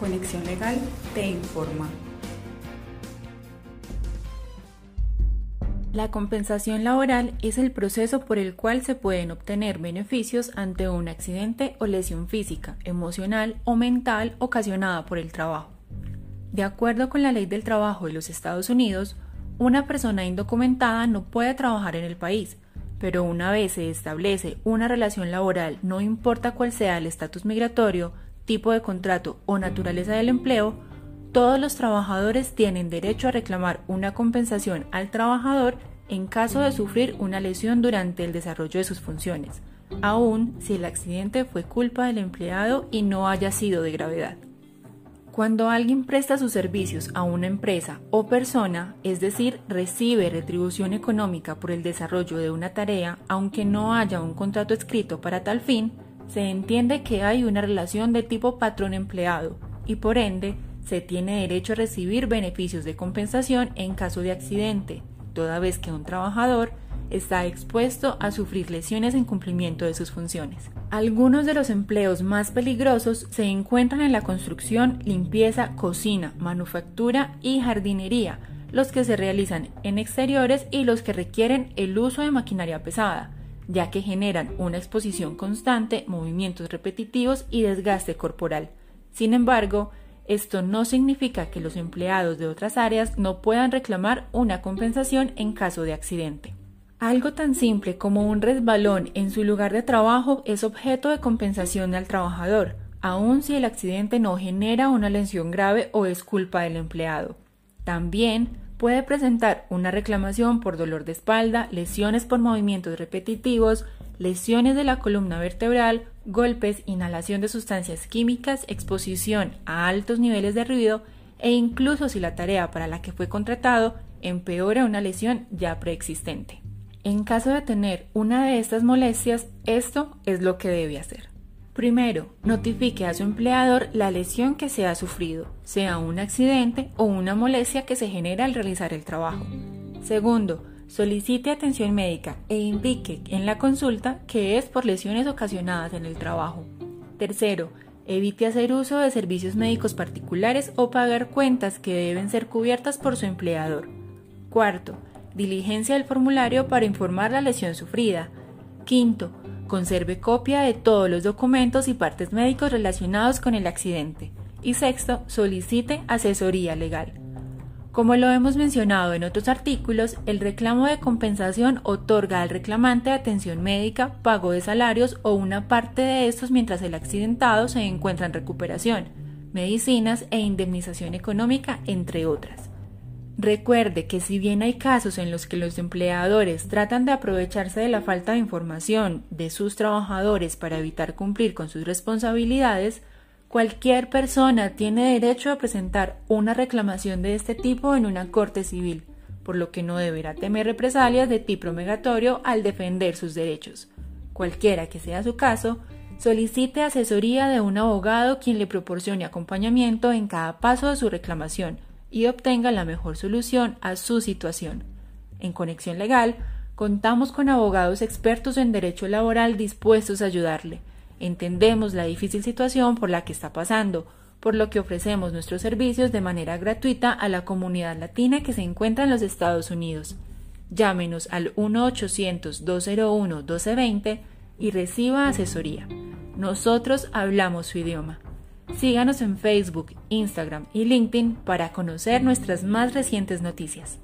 Conexión Legal te informa. La compensación laboral es el proceso por el cual se pueden obtener beneficios ante un accidente o lesión física, emocional o mental ocasionada por el trabajo. De acuerdo con la ley del trabajo de los Estados Unidos, una persona indocumentada no puede trabajar en el país, pero una vez se establece una relación laboral, no importa cuál sea el estatus migratorio, tipo de contrato o naturaleza del empleo, todos los trabajadores tienen derecho a reclamar una compensación al trabajador en caso de sufrir una lesión durante el desarrollo de sus funciones, aun si el accidente fue culpa del empleado y no haya sido de gravedad. Cuando alguien presta sus servicios a una empresa o persona, es decir, recibe retribución económica por el desarrollo de una tarea, aunque no haya un contrato escrito para tal fin, se entiende que hay una relación de tipo patrón-empleado y por ende se tiene derecho a recibir beneficios de compensación en caso de accidente, toda vez que un trabajador está expuesto a sufrir lesiones en cumplimiento de sus funciones. Algunos de los empleos más peligrosos se encuentran en la construcción, limpieza, cocina, manufactura y jardinería, los que se realizan en exteriores y los que requieren el uso de maquinaria pesada ya que generan una exposición constante, movimientos repetitivos y desgaste corporal. Sin embargo, esto no significa que los empleados de otras áreas no puedan reclamar una compensación en caso de accidente. Algo tan simple como un resbalón en su lugar de trabajo es objeto de compensación al trabajador, aun si el accidente no genera una lesión grave o es culpa del empleado. También puede presentar una reclamación por dolor de espalda, lesiones por movimientos repetitivos, lesiones de la columna vertebral, golpes, inhalación de sustancias químicas, exposición a altos niveles de ruido e incluso si la tarea para la que fue contratado empeora una lesión ya preexistente. En caso de tener una de estas molestias, esto es lo que debe hacer. Primero, notifique a su empleador la lesión que se ha sufrido, sea un accidente o una molestia que se genera al realizar el trabajo. Segundo, solicite atención médica e indique en la consulta que es por lesiones ocasionadas en el trabajo. Tercero, evite hacer uso de servicios médicos particulares o pagar cuentas que deben ser cubiertas por su empleador. Cuarto, diligencia el formulario para informar la lesión sufrida. Quinto, Conserve copia de todos los documentos y partes médicos relacionados con el accidente. Y sexto, solicite asesoría legal. Como lo hemos mencionado en otros artículos, el reclamo de compensación otorga al reclamante atención médica, pago de salarios o una parte de estos mientras el accidentado se encuentra en recuperación, medicinas e indemnización económica, entre otras. Recuerde que si bien hay casos en los que los empleadores tratan de aprovecharse de la falta de información de sus trabajadores para evitar cumplir con sus responsabilidades, cualquier persona tiene derecho a presentar una reclamación de este tipo en una corte civil, por lo que no deberá temer represalias de tipo megatorio al defender sus derechos. Cualquiera que sea su caso, solicite asesoría de un abogado quien le proporcione acompañamiento en cada paso de su reclamación y obtenga la mejor solución a su situación. En Conexión Legal, contamos con abogados expertos en derecho laboral dispuestos a ayudarle. Entendemos la difícil situación por la que está pasando, por lo que ofrecemos nuestros servicios de manera gratuita a la comunidad latina que se encuentra en los Estados Unidos. Llámenos al 1-800-201-1220 y reciba asesoría. Nosotros hablamos su idioma. Síganos en Facebook, Instagram y LinkedIn para conocer nuestras más recientes noticias.